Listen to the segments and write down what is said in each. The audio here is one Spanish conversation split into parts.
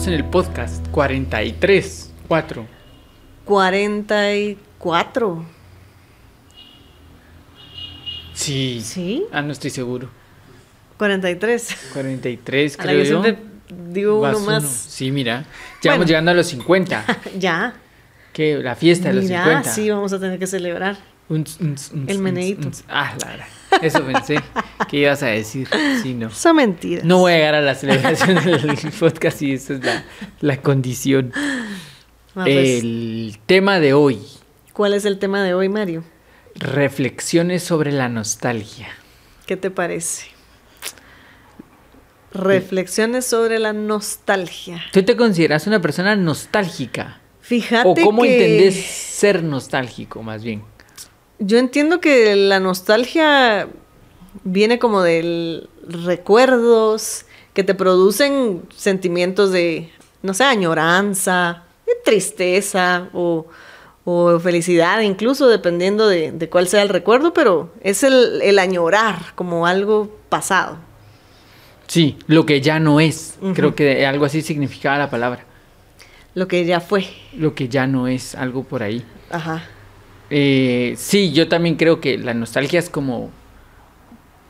estamos en el podcast 43, 4. 44. Sí. ¿Sí? Ah, no estoy seguro. 43. 43, A la creo que yo. digo uno más. uno. Sí, mira. Ya vamos Bueno. llegando a los 50. ya. que La fiesta de los Mira, 50. sí, vamos a tener que celebrar. Un un un El ts- Ah, la verdad. Eso pensé. ¿Qué ibas a decir? Sí, no. Son mentiras. No voy a llegar a la celebración del podcast y esa es la, la condición. Ah, pues, El tema de hoy. ¿Cuál es el tema de hoy, Mario? Reflexiones sobre la nostalgia. ¿Qué te parece? Reflexiones sobre la nostalgia. ¿Tú te consideras una persona nostálgica? Fíjate ¿O cómo que entendés ser nostálgico, más bien? Yo entiendo que la nostalgia viene como de recuerdos que te producen sentimientos de, no sé, añoranza, de tristeza o, o felicidad, incluso dependiendo de, de cuál sea el recuerdo, pero es el, el añorar como algo pasado. Sí, lo que ya no es. Creo que algo así significaba la palabra. Lo que ya fue. Lo que ya no es, algo por ahí. Ajá. Eh, sí, yo también creo que la nostalgia es como...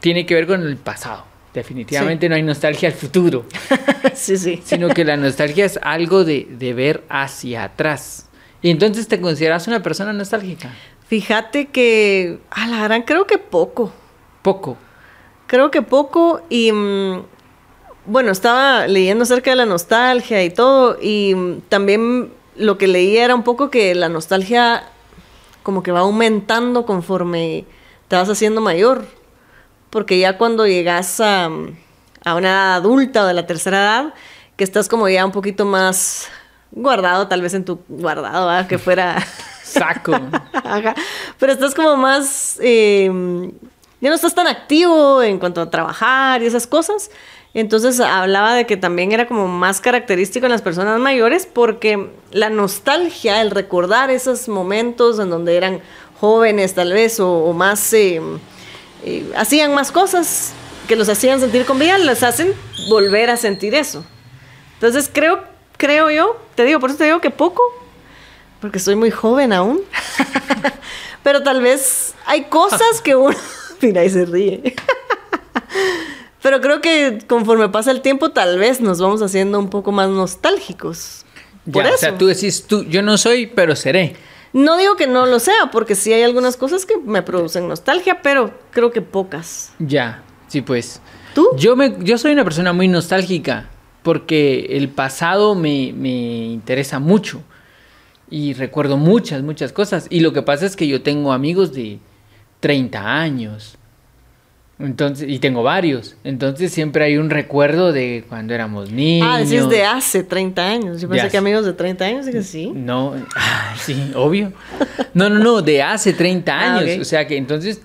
Tiene que ver con el pasado. Definitivamente no hay nostalgia al futuro, sí, sí. sino que la nostalgia es algo de, de ver hacia atrás. Y entonces te consideras una persona nostálgica. Fíjate que, a la gran, creo que poco. Poco. Creo que poco y mm, bueno, estaba leyendo acerca de la nostalgia y todo y mm, también lo que leí era un poco que la nostalgia como que va aumentando conforme te vas haciendo mayor, porque ya cuando llegas a, a una edad adulta o de la tercera edad, que estás como ya un poquito más guardado, tal vez en tu guardado, ¿verdad? que fuera... Saco. Ajá. Pero estás como más. eh, ya no estás tan activo en cuanto a trabajar y esas cosas. Entonces hablaba de que también era como más característico en las personas mayores porque la nostalgia, el recordar esos momentos en donde eran jóvenes tal vez o, o más. eh, eh, hacían más cosas que los hacían sentir con vida, les hacen volver a sentir eso. Entonces creo, creo yo, te digo, por eso te digo que poco, porque soy muy joven aún. Pero tal vez hay cosas que uno. Mira, y se ríe. Pero creo que conforme pasa el tiempo, tal vez nos vamos haciendo un poco más nostálgicos. Por Ya, eso. o sea, tú decís, tú, yo no soy, pero seré. No digo que no lo sea, porque sí hay algunas cosas que me producen nostalgia, pero creo que pocas. Ya, sí, pues. ¿Tú? Yo, me, yo soy una persona muy nostálgica porque el pasado me, me interesa mucho y recuerdo muchas, muchas cosas. Y lo que pasa es que yo tengo amigos de 30 años. Entonces, y tengo varios. Entonces siempre hay un recuerdo de cuando éramos niños. Ah, decís de hace 30 años. Yo pensé que amigos de 30 años, dije sí. No, ah, sí, obvio. No, no, no, de hace 30 Ah, años. O sea que entonces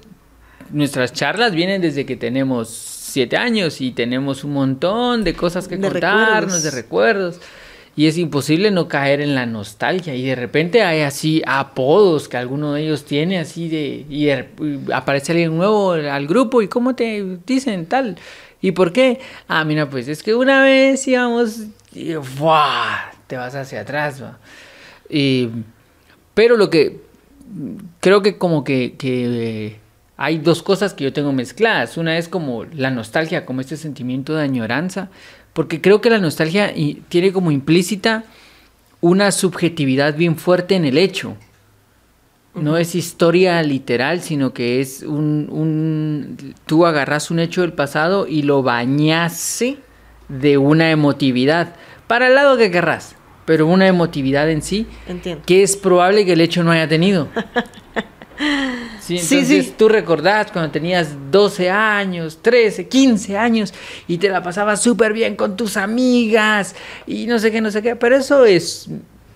nuestras charlas vienen desde que tenemos 7 años y tenemos un montón de cosas que De contarnos, recuerdos. de recuerdos. Y es imposible no caer en la nostalgia. Y de repente hay así apodos que alguno de ellos tiene, así de. Y, aparece alguien nuevo al grupo. ¿Y cómo te dicen tal? ¿Y por qué? Ah, mira, pues es que una vez íbamos. Y. Te vas hacia atrás, va. Pero lo que creo que como que, que, eh, hay dos cosas que yo tengo mezcladas. Una es como la nostalgia, como este sentimiento de añoranza, porque creo que la nostalgia tiene como implícita una subjetividad bien fuerte en el hecho. No es historia literal, sino que es un, un... Tú agarras un hecho del pasado y lo bañas Sí. de una emotividad, para el lado que querrás, pero una emotividad en sí Entiendo. que es probable que el hecho no haya tenido. Sí, entonces sí. tú recordás cuando tenías 12 años, 13, 15 años y te la pasabas súper bien con tus amigas y no sé qué, no sé qué, pero eso es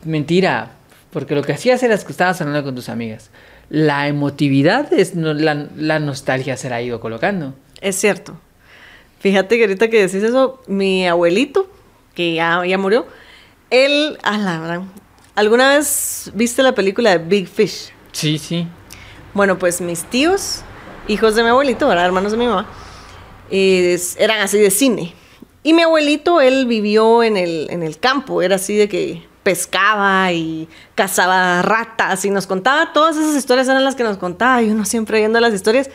mentira, porque lo que hacías era que estabas hablando con tus amigas. La emotividad es no- la, la nostalgia se la ha ido colocando. Es cierto. Fíjate que ahorita que decís eso, mi abuelito, que ya, ya murió, él, a la gran- ¿alguna vez viste la película de Big Fish? Sí, sí. Bueno, pues mis tíos, hijos de mi abuelito, ¿verdad? hermanos de mi mamá, eran así de cine. Y mi abuelito, él vivió en el, en el campo, era así de que pescaba y cazaba ratas y nos contaba todas esas historias eran las que nos contaba y uno siempre viendo las historias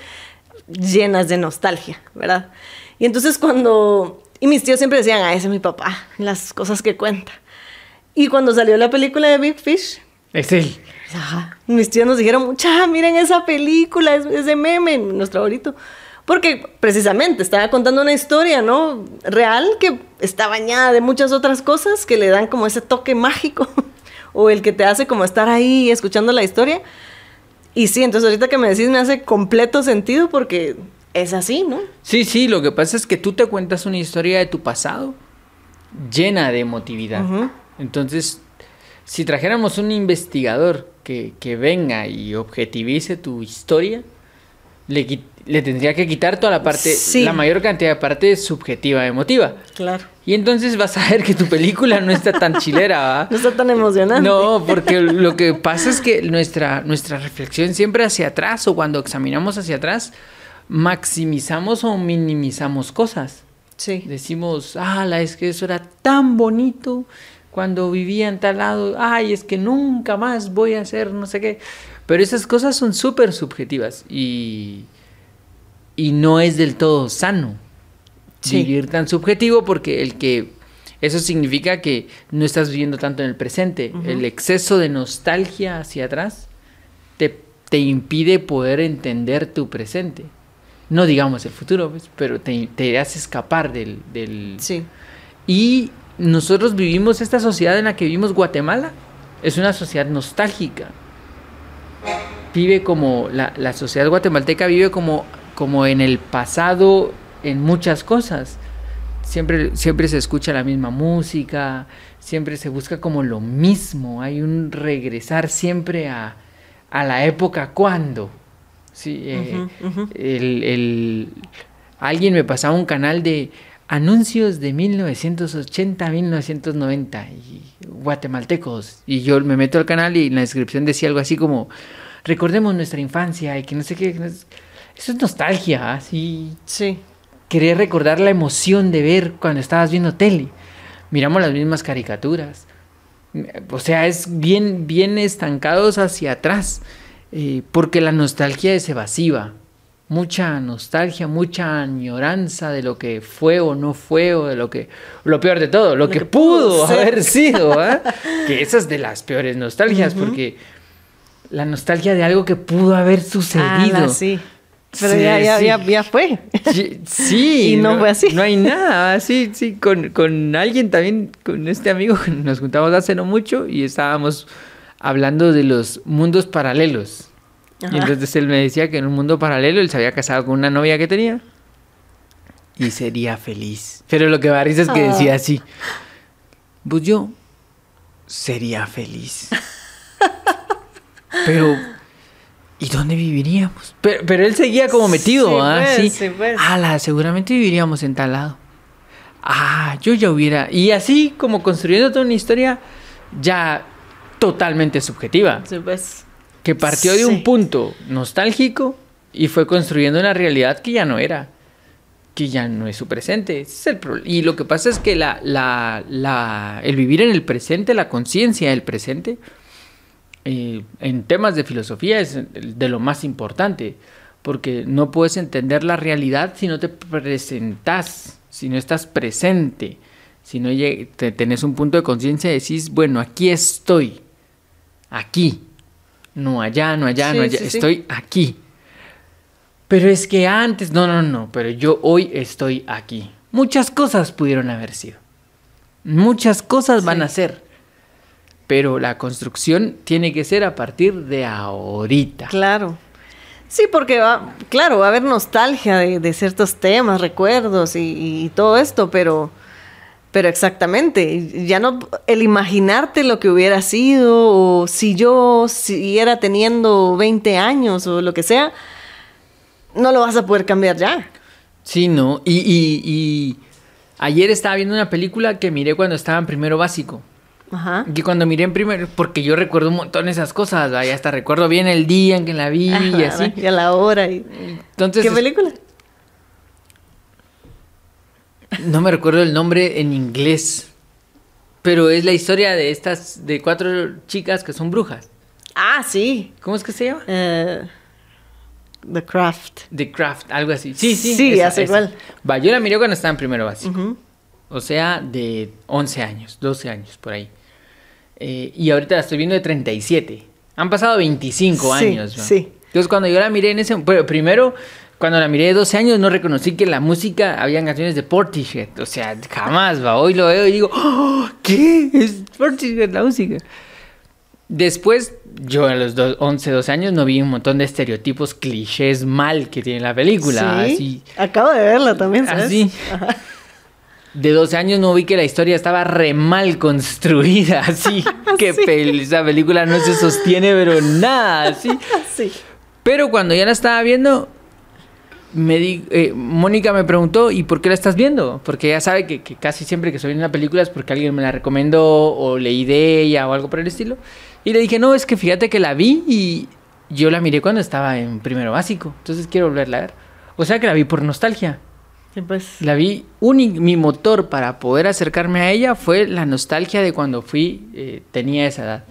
llenas de nostalgia, ¿verdad? Y entonces cuando... Y mis tíos siempre decían, ah, ese es mi papá, las cosas que cuenta. Y cuando salió la película de Big Fish... Es él. Ajá, mis tíos nos dijeron, mucha, miren esa película, es, es de meme, nuestro abuelito. Porque precisamente estaba contando una historia, ¿no? Real que está bañada de muchas otras cosas que le dan como ese toque mágico o el que te hace como estar ahí escuchando la historia. Y sí, entonces ahorita que me decís me hace completo sentido porque es así, ¿no? Sí, sí, lo que pasa es que tú te cuentas una historia de tu pasado llena de emotividad. Entonces, si trajéramos un investigador que, que venga y objetivice tu historia, le, le tendría que quitar toda la parte, la mayor cantidad de parte subjetiva, emotiva. Claro. Y entonces vas a ver que tu película no está tan chilera, ¿va? No está tan emocionante. No, porque lo que pasa es que nuestra, nuestra reflexión siempre hacia atrás o cuando examinamos hacia atrás, maximizamos o minimizamos cosas. Sí. Decimos, ah, es que eso era tan bonito cuando vivía en tal lado, ay, es que nunca más voy a hacer no sé qué. Pero esas cosas son súper subjetivas y, y no es del todo sano vivir tan subjetivo porque el que eso significa que no estás viviendo tanto en el presente. El exceso de nostalgia hacia atrás te, te, impide poder entender tu presente. No digamos el futuro, pues, pero te, te, hace escapar del, del... Sí. Y nosotros vivimos esta sociedad en la que vivimos Guatemala. Es una sociedad nostálgica vive como, la, la sociedad guatemalteca vive como, como en el pasado en muchas cosas. Siempre, siempre se escucha la misma música, siempre se busca como lo mismo, hay un regresar siempre a, a la época cuando. Sí, eh, El, el, alguien me pasaba un canal de anuncios de 1980 1990 y guatemaltecos y yo me meto al canal y en la descripción decía algo así como recordemos nuestra infancia y que no sé qué. Eso es nostalgia, así. ¿ah? Sí. Querer recordar la emoción de ver cuando estabas viendo tele. Miramos las mismas caricaturas. O sea, es bien, bien estancados hacia atrás. Eh, porque la nostalgia es evasiva. Mucha nostalgia, mucha añoranza de lo que fue o no fue, o de lo que. Lo peor de todo, lo, que, pudo, haber sido. ¿eh? que esa es de las peores nostalgias, porque la nostalgia de algo que pudo haber sucedido. sí. Pero ya, ya, ya, fue. Sí. y no, fue así. No hay nada. Sí, sí. Con, con alguien también, con este amigo, nos juntamos hace no mucho y estábamos hablando de los mundos paralelos. Y entonces él me decía que en un mundo paralelo él se había casado con una novia que tenía y sería feliz. Pero lo que va a es que decía ah. así: Pues yo sería feliz. Pero, ¿y dónde viviríamos? Pero, él seguía como metido, sí, ¿ah? Pues, sí. Pues. Ala, seguramente viviríamos en tal lado. Ah, yo ya hubiera. Y así como construyendo toda una historia ya totalmente subjetiva. Sí, pues. Que partió de un punto nostálgico y fue construyendo una realidad que ya no era. Que ya no es su presente. es el y lo que pasa es que la, la, la, el vivir en el presente, la conciencia del presente, eh, en temas de filosofía es de lo más importante, porque no puedes entender la realidad si no te presentas, si no estás presente, si no te, tenés un punto de conciencia y decís, bueno, aquí estoy, aquí, no allá, no allá, no allá, estoy aquí. Pero es que antes, no, no, no, pero yo hoy estoy aquí. Muchas cosas pudieron haber sido. Muchas cosas van a ser pero la construcción tiene que ser a partir de ahorita. Claro. Sí, porque va, claro, va a haber nostalgia de, ciertos temas, recuerdos y, todo esto, pero, pero exactamente, ya no, el imaginarte lo que hubiera sido, o si yo siguiera teniendo 20 años o lo que sea, no lo vas a poder cambiar ya. Sí, no, y, y, y ayer estaba viendo una película que miré cuando estaba en primero básico. Ajá. Que cuando miré en primer, porque yo recuerdo un montón esas cosas, y hasta recuerdo bien el día en que la vi y así. Y a la hora. Y... Entonces, ¿Qué película? No me recuerdo el nombre en inglés. Pero es la historia de estas, de cuatro chicas que son brujas. Ah, sí. ¿Cómo es que se llama? Eh, The Craft. The Craft, algo así. Sí, sí. Sí, esa, hace esa. igual. Va, yo la miré cuando estaba en primero básico. O sea, de 11 años, 12 años, por ahí. Eh, y ahorita la estoy viendo de 37. Han pasado 25 Sí, años. ¿no? sí. Entonces, cuando yo la miré en ese... Pero primero, cuando la miré de 12 años, no reconocí que la música, habían canciones de Portishead. O sea, jamás, va. Hoy lo veo y digo, "Oh, ¿qué? Es Portishead la música. Después, yo a los do- 11, 12 años no vi un montón de estereotipos clichés mal que tiene la película. Sí. Así, Acabo de verla también, ¿sabes? Así. De 12 años no vi que la historia estaba re mal construida, así que Sí. pel- esa película no se sostiene, pero nada, así. Sí. Pero cuando ya la estaba viendo, me di, eh, Mónica me preguntó, ¿y por qué la estás viendo? Porque ella sabe que, que casi siempre que estoy viendo una película es porque alguien me la recomendó o leí de ella o algo por el estilo. Y le dije, no, es que fíjate que la vi y yo la miré cuando estaba en primero básico, entonces quiero volverla a ver. O sea que la vi por nostalgia. Sí, pues. La vi, uni- mi motor para poder acercarme a ella fue la nostalgia de cuando fui, eh, tenía esa edad.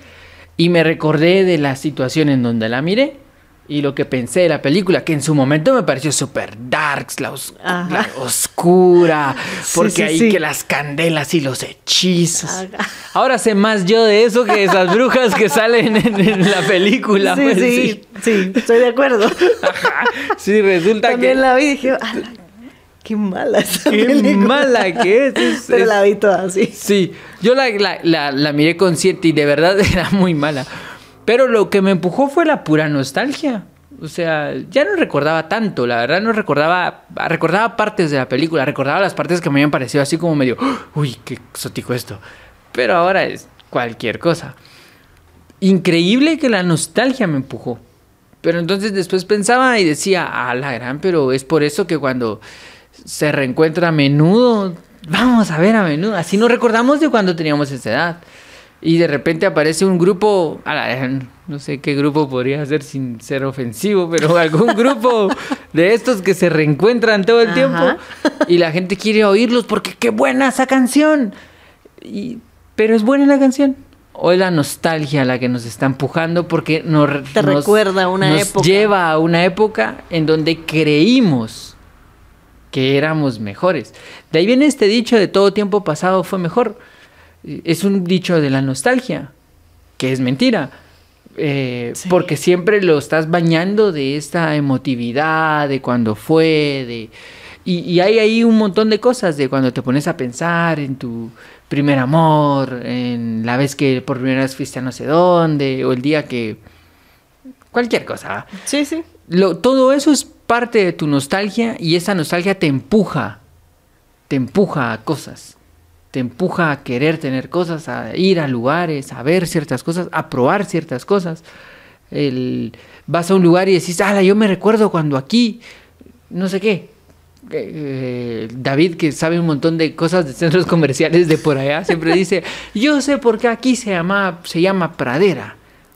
Y me recordé de la situación en donde la miré y lo que pensé de la película, que en su momento me pareció súper darks, la, os- Ajá. la oscura, Sí, porque sí, ahí sí. que las candelas y los hechizos. Ajá. Ahora sé más yo de eso que de esas brujas que salen en, en la película. sí, pues, sí, sí, estoy de acuerdo. Ajá. Sí, resulta También que... la vi y dije, "Ala, qué mala esa Qué película". mala que es. es- Pero es- la vi toda así. Sí, yo la, la, la, la miré consciente y de verdad era muy mala. Pero lo que me empujó fue la pura nostalgia. O sea, ya no recordaba tanto, la verdad no recordaba, recordaba partes de la película, recordaba las partes que me habían parecido así como medio, uy, qué exótico esto. Pero ahora es cualquier cosa. Increíble que la nostalgia me empujó. Pero entonces después pensaba y decía, ah, la gran, pero es por eso que cuando se reencuentra a menudo, vamos a ver a menudo. Así nos recordamos de cuando teníamos esa edad. Y de repente aparece un grupo, no sé qué grupo podría ser sin ser ofensivo, pero algún grupo de estos que se reencuentran todo el Ajá. tiempo y la gente quiere oírlos porque qué buena esa canción. Y, pero es buena la canción. O es la nostalgia la que nos está empujando porque nos, Te nos- recuerda a una nos época. lleva a una época en donde creímos que éramos mejores. De ahí viene este dicho de todo tiempo pasado fue mejor. Es un dicho de la nostalgia, que es mentira. Eh, Sí. Porque siempre lo estás bañando de esta emotividad, de cuando fue, de... Y, y hay ahí un montón de cosas de cuando te pones a pensar en tu primer amor, en la vez que por primera vez fuiste a no sé dónde, o el día que... Cualquier cosa. ¿va? Sí, sí. Lo- todo eso es parte de tu nostalgia y esa nostalgia te empuja, te empuja a cosas, te empuja a querer tener cosas, a ir a lugares, a ver ciertas cosas, a probar ciertas cosas. El- vas a un lugar y decís, ala, yo me recuerdo cuando aquí, no sé qué. Eh, David, que sabe un montón de cosas de centros comerciales de por allá, siempre dice, yo sé por qué aquí se llama, se llama pradera.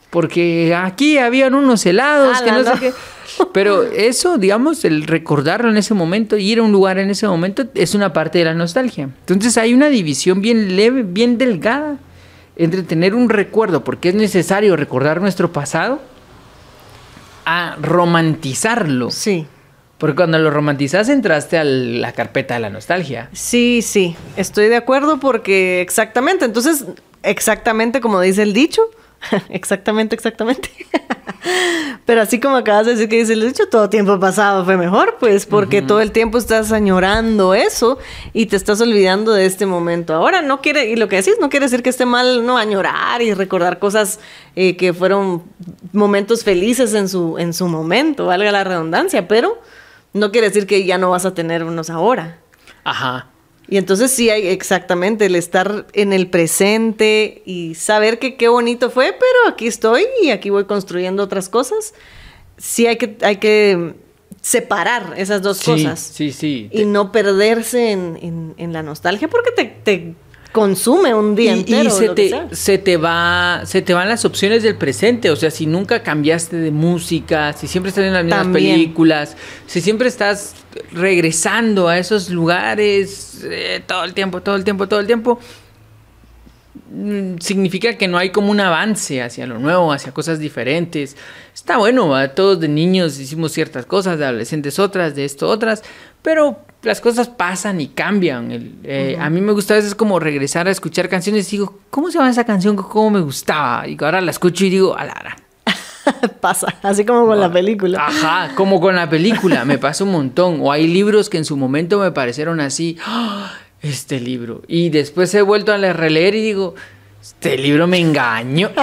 Porque aquí habían unos helados, que no, sé qué. Pero eso, digamos, el recordarlo en ese momento, ir a un lugar en ese momento, es una parte de la nostalgia. Entonces hay una división bien leve, bien delgada entre tener un recuerdo, porque es necesario recordar nuestro pasado, a romantizarlo. Sí. Porque cuando lo romantizas entraste a la carpeta de la nostalgia. Sí, sí, estoy de acuerdo porque exactamente, entonces, exactamente como dice el dicho, exactamente, exactamente. Pero así como acabas de decir que dice el dicho, todo tiempo pasado fue mejor, pues porque todo el tiempo estás añorando eso y te estás olvidando de este momento. Ahora no quiere, y lo que decís, no quiere decir que esté mal no añorar y recordar cosas eh, que fueron momentos felices en su, en su momento, valga la redundancia, pero no quiere decir que ya no vas a tener unos ahora. Ajá. Y entonces sí hay exactamente el estar en el presente y saber que qué bonito fue, pero aquí estoy y aquí voy construyendo otras cosas. Sí hay que, hay que separar esas dos Sí, cosas sí, sí. y no perderse en, en- en la nostalgia porque te, te, consume un día y, entero. y se, te, se te va se te van las opciones del presente o sea si nunca cambiaste de música si siempre estás en las mismas También. películas si siempre estás regresando a esos lugares eh, todo el tiempo todo el tiempo todo el tiempo mm, significa que no hay como un avance hacia lo nuevo, hacia cosas diferentes. Está bueno, ¿va? todos de niños hicimos ciertas cosas, de adolescentes otras, de esto otras, pero las cosas pasan y cambian. El- eh, A mí me gusta a veces como regresar a escuchar canciones y digo, ¿cómo se llama esa canción? ¿Cómo me gustaba? Y ahora la escucho y digo, alara. Pasa, así como con la película. Ajá, como con la película, me pasa un montón. O hay libros que en su momento me parecieron así, ¡Ah! este libro. Y después he vuelto a leer- releer y digo, este libro me engañó.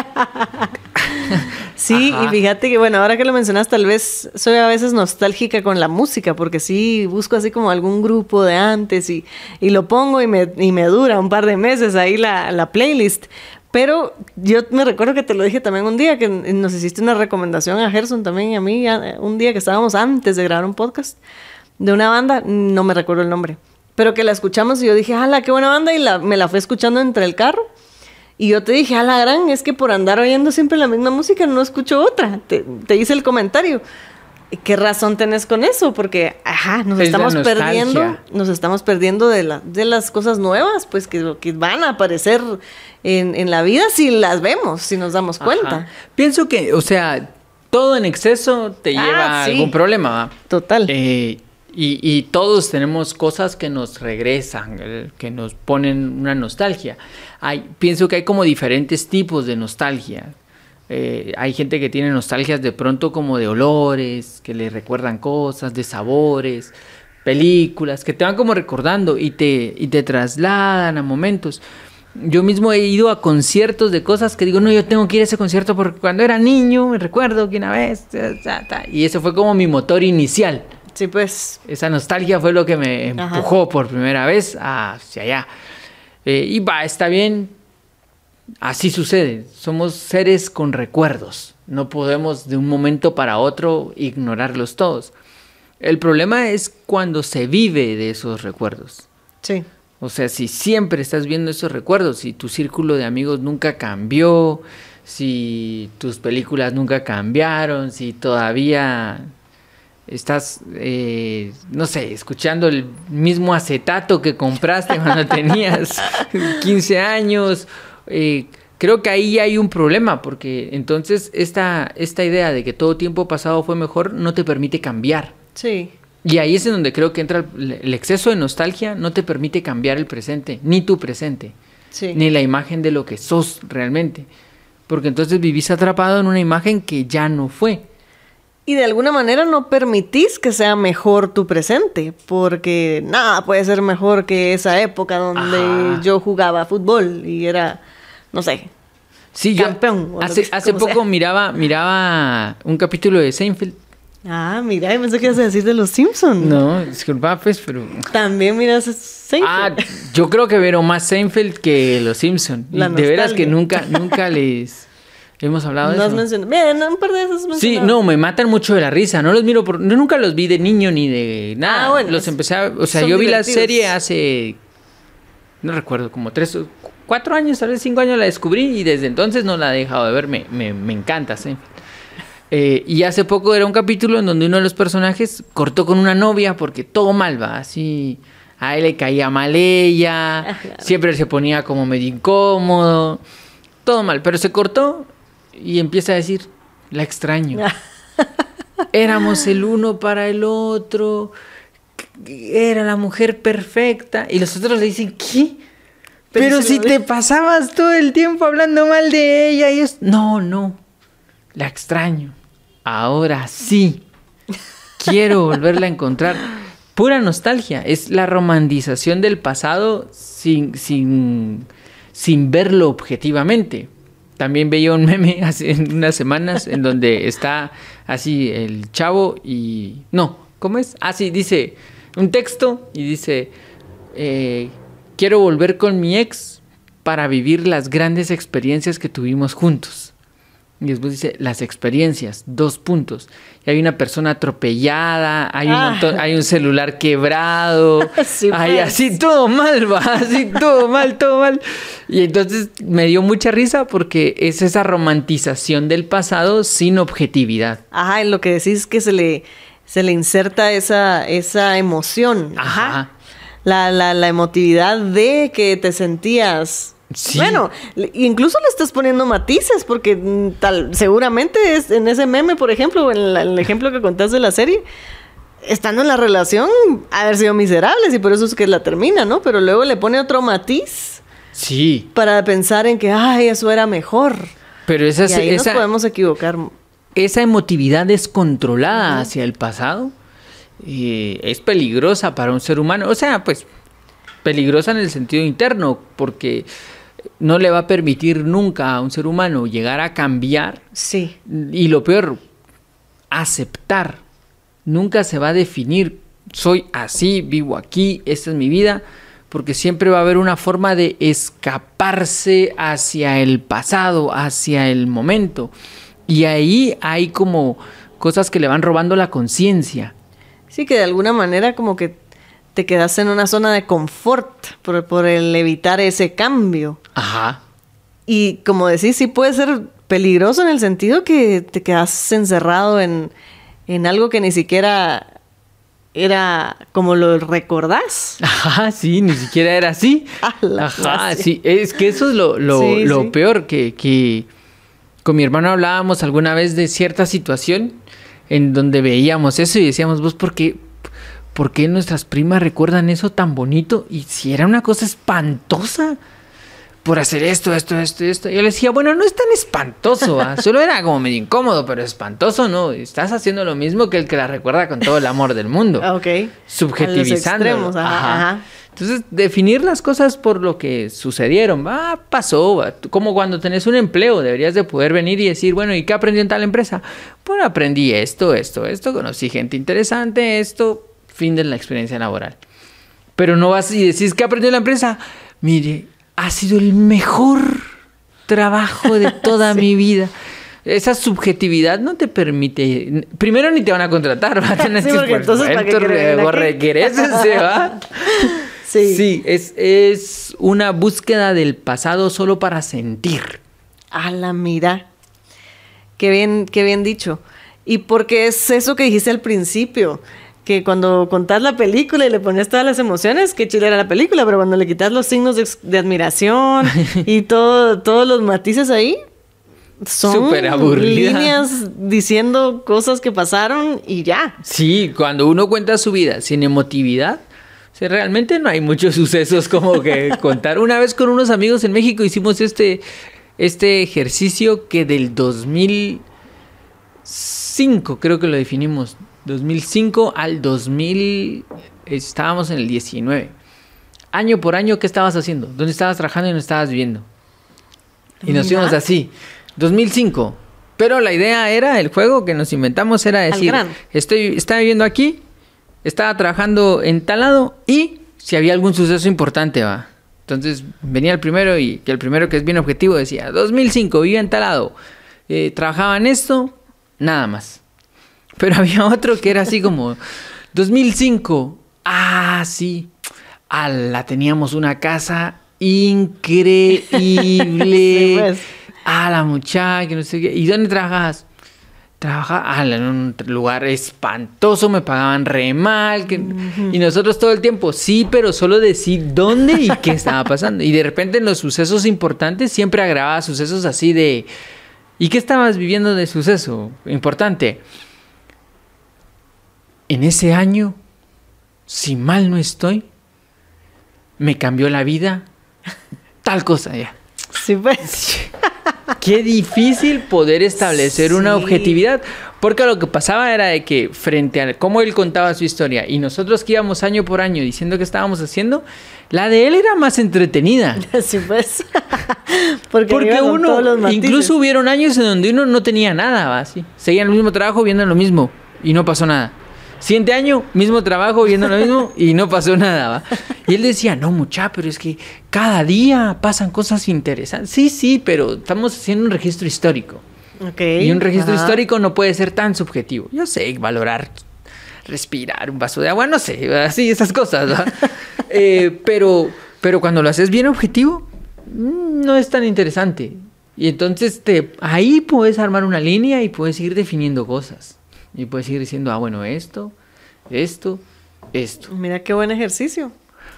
Sí, Ajá. y fíjate que, bueno, ahora que lo mencionas, tal vez soy a veces nostálgica con la música, porque sí busco así como algún grupo de antes y, y lo pongo y me, y me dura un par de meses ahí la, la playlist. Pero yo me recuerdo que te lo dije también un día, que nos hiciste una recomendación a Gerson también y a mí, a- un día que estábamos antes de grabar un podcast de una banda, no me recuerdo el nombre, pero que la escuchamos y yo dije, ¡hala, qué buena banda! Y la, me la fui escuchando entre el carro. Y yo te dije, a la gran, es que por andar oyendo siempre la misma música no escucho otra. Te, te hice el comentario. ¿Y ¿Qué razón tenés con eso? Porque, ajá, nos Es estamos perdiendo, nos estamos perdiendo de, la, de las cosas nuevas, pues que, que van a aparecer en, en la vida si las vemos, si nos damos cuenta. Pienso que, o sea, todo en exceso te Ah, lleva a algún problema. Total. Eh, y, todos tenemos cosas que nos regresan, eh, que nos ponen una nostalgia. Hay, pienso que hay como diferentes tipos de nostalgia. Eh, hay gente que tiene nostalgias de pronto como de olores, que le recuerdan cosas, de sabores, películas, que te van como recordando y te, y te trasladan a momentos. Yo mismo he ido a conciertos de cosas que digo, no, yo tengo que ir a ese concierto porque cuando era niño me recuerdo que una vez, ta, ta, ta", y eso fue como mi motor inicial. Sí, pues. Esa nostalgia fue lo que me Ajá. empujó por primera vez hacia allá. Eh, y va, está bien. Así sucede. Somos seres con recuerdos. No podemos de un momento para otro ignorarlos todos. El problema es cuando se vive de esos recuerdos. Sí. O sea, si siempre estás viendo esos recuerdos, si tu círculo de amigos nunca cambió, si tus películas nunca cambiaron, si todavía estás, eh, no sé, escuchando el mismo acetato que compraste cuando tenías 15 años, eh, creo que ahí hay un problema, porque entonces esta, esta idea de que todo tiempo pasado fue mejor no te permite cambiar. Sí. Y ahí es en donde creo que entra el, el exceso de nostalgia, no te permite cambiar el presente, ni tu presente, Sí. ni la imagen de lo que sos realmente. Porque entonces vivís atrapado en una imagen que ya no fue. Y de alguna manera no permitís que sea mejor tu presente, porque nada puede ser mejor que esa época donde Ajá. yo jugaba fútbol y era, no sé, Sí, Campeón, hace, que- hace poco sea. miraba, miraba un capítulo de Seinfeld. Ah, mira, yo pensé que ibas a decir de los Simpsons. No, disculpa, pues, pero... También miras Seinfeld. Ah, yo creo que vieron más Seinfeld que Los Simpson. Y La de veras que nunca, nunca les hemos hablado de no has eso. mencionado. Bien, un par de esas has Sí, no, me matan mucho de la risa. No los miro por. Yo nunca los vi de niño ni de nada. Ah, bueno, los empecé a. O sea, yo vi la serie hace. No recuerdo, como tres o cuatro años, tal vez cinco años la descubrí y desde entonces no la he dejado de ver. Me, me, me encanta, sí. Eh, y hace poco era un capítulo en donde uno de los personajes cortó con una novia porque todo mal va, así. A él le caía mal ella, Ah, claro. siempre se ponía como medio incómodo, todo mal, pero se cortó y empieza a decir, la extraño. Éramos el uno para el otro, era la mujer perfecta. Y los otros le dicen, ¿qué? Pero Pero, si te ves". pasabas todo el tiempo hablando mal de ella y es... No, no, la extraño. Ahora sí. Quiero volverla a encontrar. Pura nostalgia. Es la romantización del pasado sin, sin, sin verlo objetivamente. También veía un meme hace unas semanas en donde está así el chavo y... No, ¿cómo es? Ah, sí, dice un texto y dice... eh, quiero volver con mi ex para vivir las grandes experiencias que tuvimos juntos. Y después dice las experiencias, dos puntos. Y hay una persona atropellada, hay un, Ah. montón- hay un celular quebrado, Sí, hay pues. así todo mal, va, así todo mal, todo mal. Y entonces me dio mucha risa porque es esa romantización del pasado sin objetividad. Ajá, en lo que decís que se le, se le inserta esa, esa emoción. Ajá. La, la, la emotividad de que te sentías. Sí. Bueno, incluso le estás poniendo matices, porque mm, tal, seguramente es, en ese meme, por ejemplo, en la- el ejemplo que contaste de la serie, estando en la relación, haber sido miserables y por eso es que la termina, ¿no? Pero luego le pone otro matiz Sí, para pensar en que, ay, eso era mejor. pero esa, y ahí esa, nos podemos equivocar. esa emotividad descontrolada hacia el pasado eh, es peligrosa para un ser humano. O sea, pues peligrosa en el sentido interno, porque no le va a permitir nunca a un ser humano llegar a cambiar Sí. y lo peor, aceptar. Nunca se va a definir, soy así, vivo aquí, esta es mi vida, porque siempre va a haber una forma de escaparse hacia el pasado, hacia el momento. Y ahí hay como cosas que le van robando la conciencia. Sí, que de alguna manera como que te quedas en una zona de confort por, por el evitar ese cambio. Ajá. Y como decís, sí puede ser peligroso en el sentido que te quedas encerrado en, en algo que ni siquiera era como lo recordás. Ajá, sí, ni siquiera era así. Ajá, clase. sí, es que eso es lo, lo, Sí, lo sí. peor, que, que con mi hermano hablábamos alguna vez de cierta situación en donde veíamos eso y decíamos, vos, ¿por qué, por qué nuestras primas recuerdan eso tan bonito? Y si era una cosa espantosa por hacer esto, esto, esto, esto. Yo le decía, bueno, no es tan espantoso, ¿ah? solo era como medio incómodo, pero espantoso no. Estás haciendo lo mismo que el que la recuerda con todo el amor del mundo ok. subjetivizando. Ajá, ajá. Entonces, definir las cosas por lo que sucedieron. Ah, pasó. va. Como cuando tenés un empleo, deberías de poder venir y decir, bueno, ¿y qué aprendí en tal empresa? Bueno, aprendí esto, esto, esto, conocí gente interesante, esto, fin de la experiencia laboral. Pero no vas y decís, ¿qué aprendí en la empresa? Mire, ha sido el mejor trabajo de toda mi vida. Esa subjetividad no te permite. Primero ni te van a contratar, va a tener Sí, que porque entonces, va. Sí. Sí, es, es una búsqueda del pasado solo para sentir. A la mira. Qué bien, qué bien dicho. Y porque es eso que dijiste al principio, que cuando contás la película y le pones todas las emociones, qué chile era la película, pero cuando le quitas los signos de, admiración y todo, todos los matices ahí, son Súper aburrida. líneas diciendo cosas que pasaron y ya. Sí, cuando uno cuenta su vida sin emotividad, o sea, realmente no hay muchos sucesos como que contar. Una vez con unos amigos en México hicimos este, este ejercicio que del 2005, creo que lo definimos, 2005 al 2000, estábamos en el 19. Año por año, ¿qué estabas haciendo? ¿Dónde estabas trabajando y dónde estabas viviendo? Y nos íbamos así. 2005. Pero la idea era, el juego que nos inventamos era decir, estoy, estaba viviendo aquí, estaba trabajando en tal lado y si había algún suceso importante, va. Entonces venía el primero y que el primero que es bien objetivo decía, 2005, vivía en tal lado, eh, trabajaba en esto, nada más. Pero había otro que era así como, 2005, ah, sí, la teníamos una casa increíble. Sí, pues. Ah, la muchacha, que no sé qué. ¿Y dónde trabajas? Trabajaba en un lugar espantoso, me pagaban re mal. que- Y nosotros todo el tiempo, sí, pero solo decir dónde y qué estaba pasando. Y de repente en los sucesos importantes siempre agravaba sucesos así de... ¿Y qué estabas viviendo de suceso importante? En ese año, si mal no estoy, me cambió la vida. Tal cosa ya. Sí, pues. Qué difícil poder establecer una Sí. objetividad. Porque lo que pasaba era de que frente a cómo él contaba su historia y nosotros que íbamos año por año diciendo que estábamos haciendo, la de él era más entretenida. Sí, pues. Porque, Porque uno, los incluso hubieron años en donde uno no tenía nada. Así. Seguían el mismo trabajo viendo lo mismo y no pasó nada. Siguiente año, mismo trabajo viendo lo mismo y no pasó nada, ¿va? Y él decía, no, mucha, pero es que cada día pasan cosas interesantes. Sí, sí, pero estamos haciendo un registro histórico. Y un registro ajá. histórico no puede ser tan subjetivo. Yo sé, valorar, respirar un vaso de agua, no sé, así, esas cosas. ¿va? Eh, pero, pero cuando lo haces bien objetivo, mm, no es tan interesante. Y entonces te, ahí puedes armar una línea y puedes ir definiendo cosas. Y puedes ir diciendo, ah, bueno, esto, esto, esto. Mira qué buen ejercicio.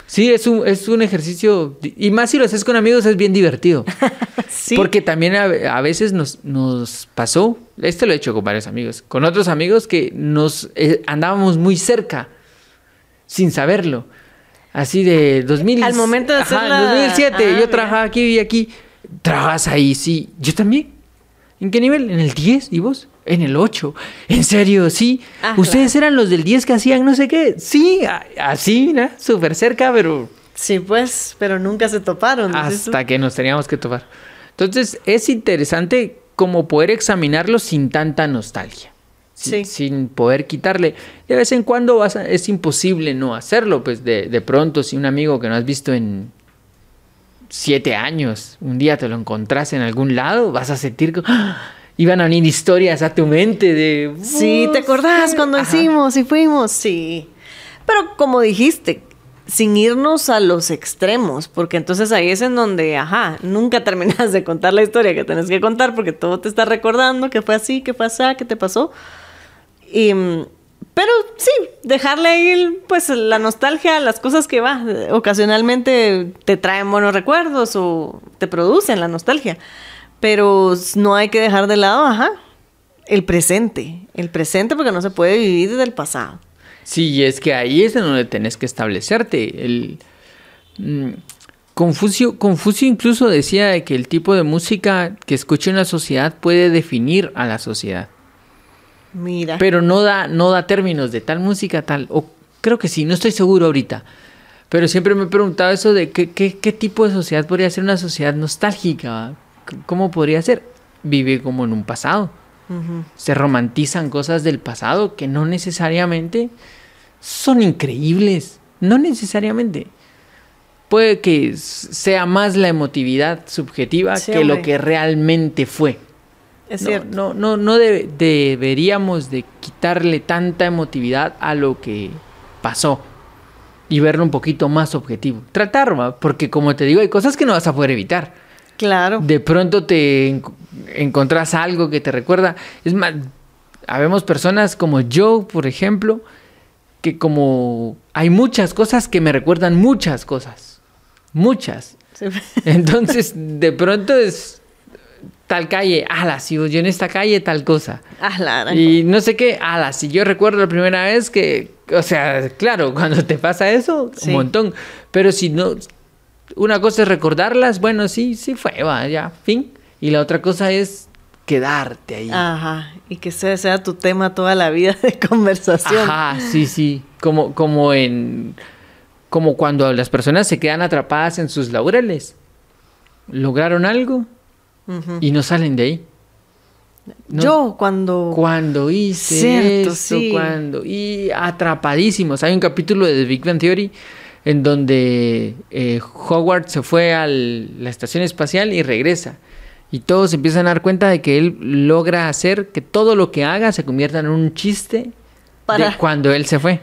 Sí, es un, es un ejercicio, y más si lo haces con amigos es bien divertido. Sí. Porque también a, a veces nos, nos pasó, este lo he hecho con varios amigos, con otros amigos que nos eh, andábamos muy cerca, sin saberlo. Así de 2000. Al momento de hacer Ajá, la- 2007, Ah, yo mira. trabajaba aquí y aquí. Trabajas ahí, sí. Yo también. ¿En qué nivel? ¿En el 10? ¿Y vos? En el 8. ¿En serio? Sí. Ah, ¿Ustedes eran los del 10 que hacían no sé qué? Sí, así, ¿no? Súper cerca, pero Sí, pues, pero nunca se toparon. hasta que nos teníamos que topar. Entonces, es interesante como poder examinarlo sin tanta nostalgia. Sin, Sí. sin poder quitarle. De vez en cuando vas a- es imposible no hacerlo. Pues de, de pronto, si un amigo que no has visto en siete años, un día te lo encontrás en algún lado, vas a sentir que ¡ah! iban a venir historias a tu mente de... Sí, ¿te acordás "Oh, cuando Ajá. hicimos y fuimos? Sí. Pero como dijiste, sin irnos a los extremos, porque entonces ahí es en donde, ajá, nunca terminas de contar la historia que tenés que contar porque todo te está recordando que fue así, que fue así, que te pasó. Y, mm, pero sí, dejarle ahí el- pues la nostalgia las cosas que va. Ocasionalmente te traen buenos recuerdos o te producen la nostalgia. Pero no hay que dejar de lado, ajá, el presente. El presente porque no se puede vivir del pasado. Sí, es que ahí es en donde tenés que establecerte. El, mm, Confucio, Confucio incluso decía de que el tipo de música que escucha una sociedad puede definir a la sociedad. Mira. Pero no da, no da términos de tal música, tal. O creo que sí, no estoy seguro ahorita. Pero siempre me he preguntado eso de qué, qué, qué tipo de sociedad podría ser una sociedad nostálgica. ¿Cómo podría ser? Vive como en un pasado. Se romantizan cosas del pasado que no necesariamente son increíbles. No necesariamente. Puede que sea más la emotividad subjetiva Sí, que lo que realmente fue. Es no, cierto. No, no, no debe- deberíamos de quitarle tanta emotividad a lo que pasó y verlo un poquito más objetivo. Tratar, ¿va? porque como te digo, hay cosas que no vas a poder evitar. Claro. De pronto te en- encontrás algo que te recuerda. Es más, habemos personas como yo, por ejemplo, que como hay muchas cosas que me recuerdan muchas cosas. Muchas. Sí. Entonces, de pronto es tal calle, ala, si yo en esta calle tal cosa. Ah, la gran Y no sé qué, ala, si yo recuerdo la primera vez que, o sea, claro, cuando te pasa eso, Sí. un montón. Pero si no, una cosa es recordarlas, bueno, sí, sí fue, va, ya, fin. Y la otra cosa es quedarte ahí. Ajá. Y que ese sea tu tema toda la vida de conversación. Ajá, sí, sí. Como, como en. Como cuando las personas se quedan atrapadas en sus laureles. Lograron algo Y no salen de ahí. No- Yo cuando... Cuando hice Cierto, esto, sí. cuando. Y atrapadísimos. Hay un capítulo de The Big Bang Theory en donde eh, Howard se fue a la estación espacial y regresa. Y todos empiezan a dar cuenta de que él logra hacer que todo lo que haga se convierta en un chiste Para- de cuando él se fue.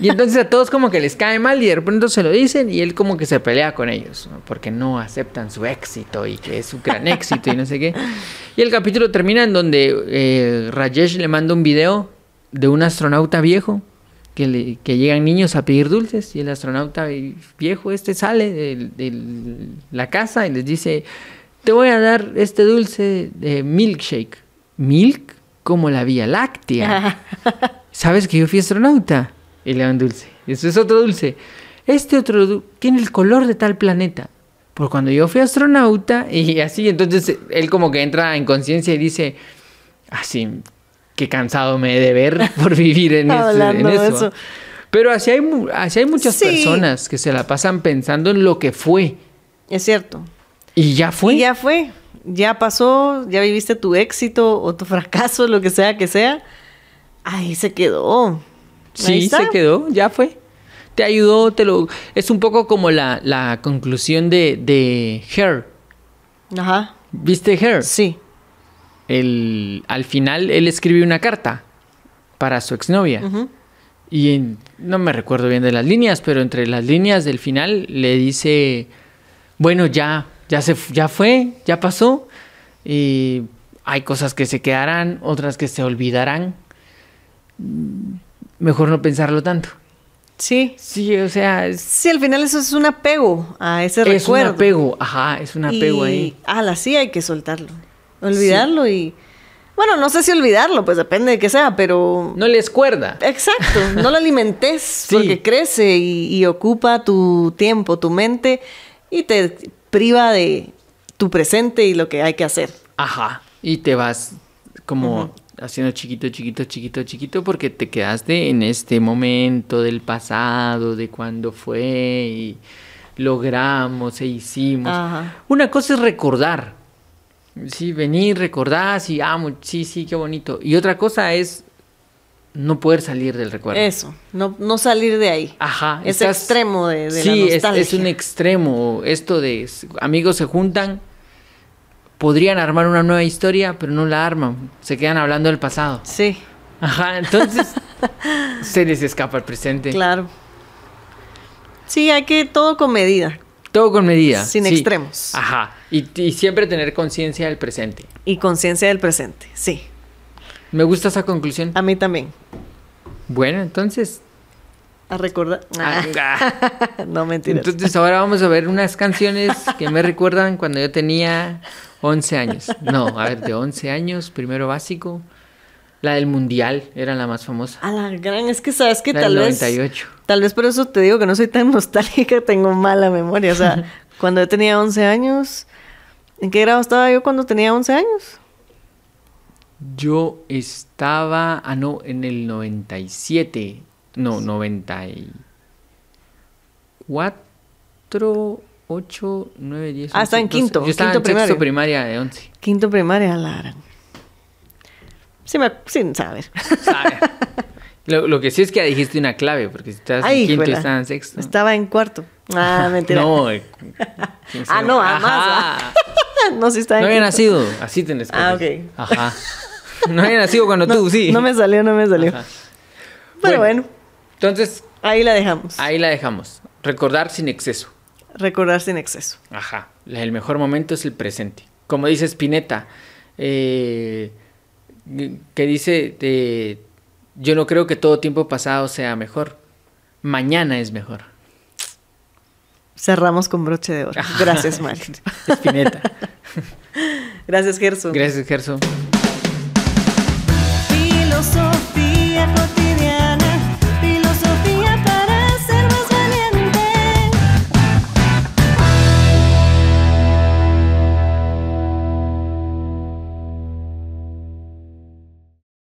Y entonces a todos como que les cae mal y de repente se lo dicen y él como que se pelea con ellos, ¿no? porque no aceptan su éxito y que es un gran éxito y no sé qué. Y el capítulo termina en donde eh, Rajesh le manda un video de un astronauta viejo que, le- que llegan niños a pedir dulces y el astronauta viejo este sale de, de la casa y les dice, te voy a dar este dulce de milkshake. ¿Milk? Como la Vía Láctea. ¿Sabes que yo fui astronauta? Y le dan dulce. Eso es otro dulce. Este otro du- tiene el color de tal planeta. Por cuando yo fui astronauta y así, entonces él como que entra en conciencia y dice, así, qué cansado me he de ver por vivir en, ese- en Hablando de eso. eso. Pero así hay, así hay muchas Sí. personas que se la pasan pensando en lo que fue. Es cierto. Y ya fue. Y ya fue. Ya pasó, ya viviste tu éxito o tu fracaso, lo que sea que sea. Ahí se quedó. Sí, se quedó, ya fue. Te ayudó, te lo... Es un poco como la, la conclusión de, de Her. Ajá. ¿Viste Her? Sí. el, al final él escribe una carta para su exnovia. Y en- no me recuerdo bien de las líneas, pero entre las líneas del final le dice, bueno, ya, ya se ya fue, ya pasó. Y hay cosas que se quedarán, otras que se olvidarán. Mm, Mejor no pensarlo tanto. Sí. Sí, o sea, es, Sí, al final eso es un apego a ese es un recuerdo. apego, ajá, es un apego y, ahí. ala, sí hay que soltarlo. Olvidarlo y... Bueno, no sé si olvidarlo, pues depende de qué sea, pero... No les cuerda. Exacto, no lo alimentes Sí. porque crece y, y ocupa tu tiempo, tu mente y te priva de tu presente y lo que hay que hacer. Ajá. Y te vas como haciendo chiquito, chiquito, chiquito, chiquito, porque te quedaste en este momento del pasado, de cuando fue y logramos e hicimos. Ajá. Una cosa es recordar. Sí, venir, recordar, sí, amo, sí, sí, qué bonito. Y otra cosa es no poder salir del recuerdo. Eso, no, no salir de ahí. Ajá. Ese estás- extremo de, de sí, la es- nostalgia. es, un extremo. Esto de amigos se juntan, podrían armar una nueva historia, pero no la arman. Se quedan hablando del pasado. Sí, Ajá, entonces se les escapa el presente. claro. Sí, hay que todo con medida Todo con medida. Sin sí. extremos. Ajá. Y, y siempre tener conciencia del presente. y conciencia del presente. Sí, Me gusta esa conclusión. a mí también. Bueno, entonces. A recordar. ah, no, mentira. Entonces ahora vamos a ver unas canciones que me recuerdan cuando yo tenía 11 años. No, a ver, de 11 años, primero básico. La del Mundial era la más famosa. A la gran, es que sabes que La tal del vez. 98. Tal vez por eso te digo que no soy tan nostálgica, tengo mala memoria. O sea, cuando yo tenía 11 años. ¿En qué grado estaba yo cuando tenía 11 años? Yo estaba, ah no, en el 97, no, 94, 8, 9, 10. Ah, estaba en 11, quinto, 12. Yo estaba quinto en sexto primario. primaria de 11. Quinto primaria, la gran. Sí, me, sin saber. ¿sabe? Lo, lo que sí es que dijiste una clave, porque si estás Ay, en quinto y juela. estaba en sexto. Estaba en cuarto. Ah, mentira. No, Ah, no, además, no, sí estaba No en había quinto. nacido, así tenés que Ah, ok. Ajá. No había nacido cuando tú, sí. No me salió, no me salió. Ajá. Pero bueno, Entonces, ahí la dejamos. ahí la dejamos. Recordar sin exceso. Recordar sin exceso. Ajá. El mejor momento es el presente. Como dice Spinetta, eh, que dice, eh, yo no creo que todo tiempo pasado sea mejor. Mañana es mejor. Cerramos con broche de oro. Gracias, Mari. Spinetta. Gracias, Gerson. Gracias, Gerson.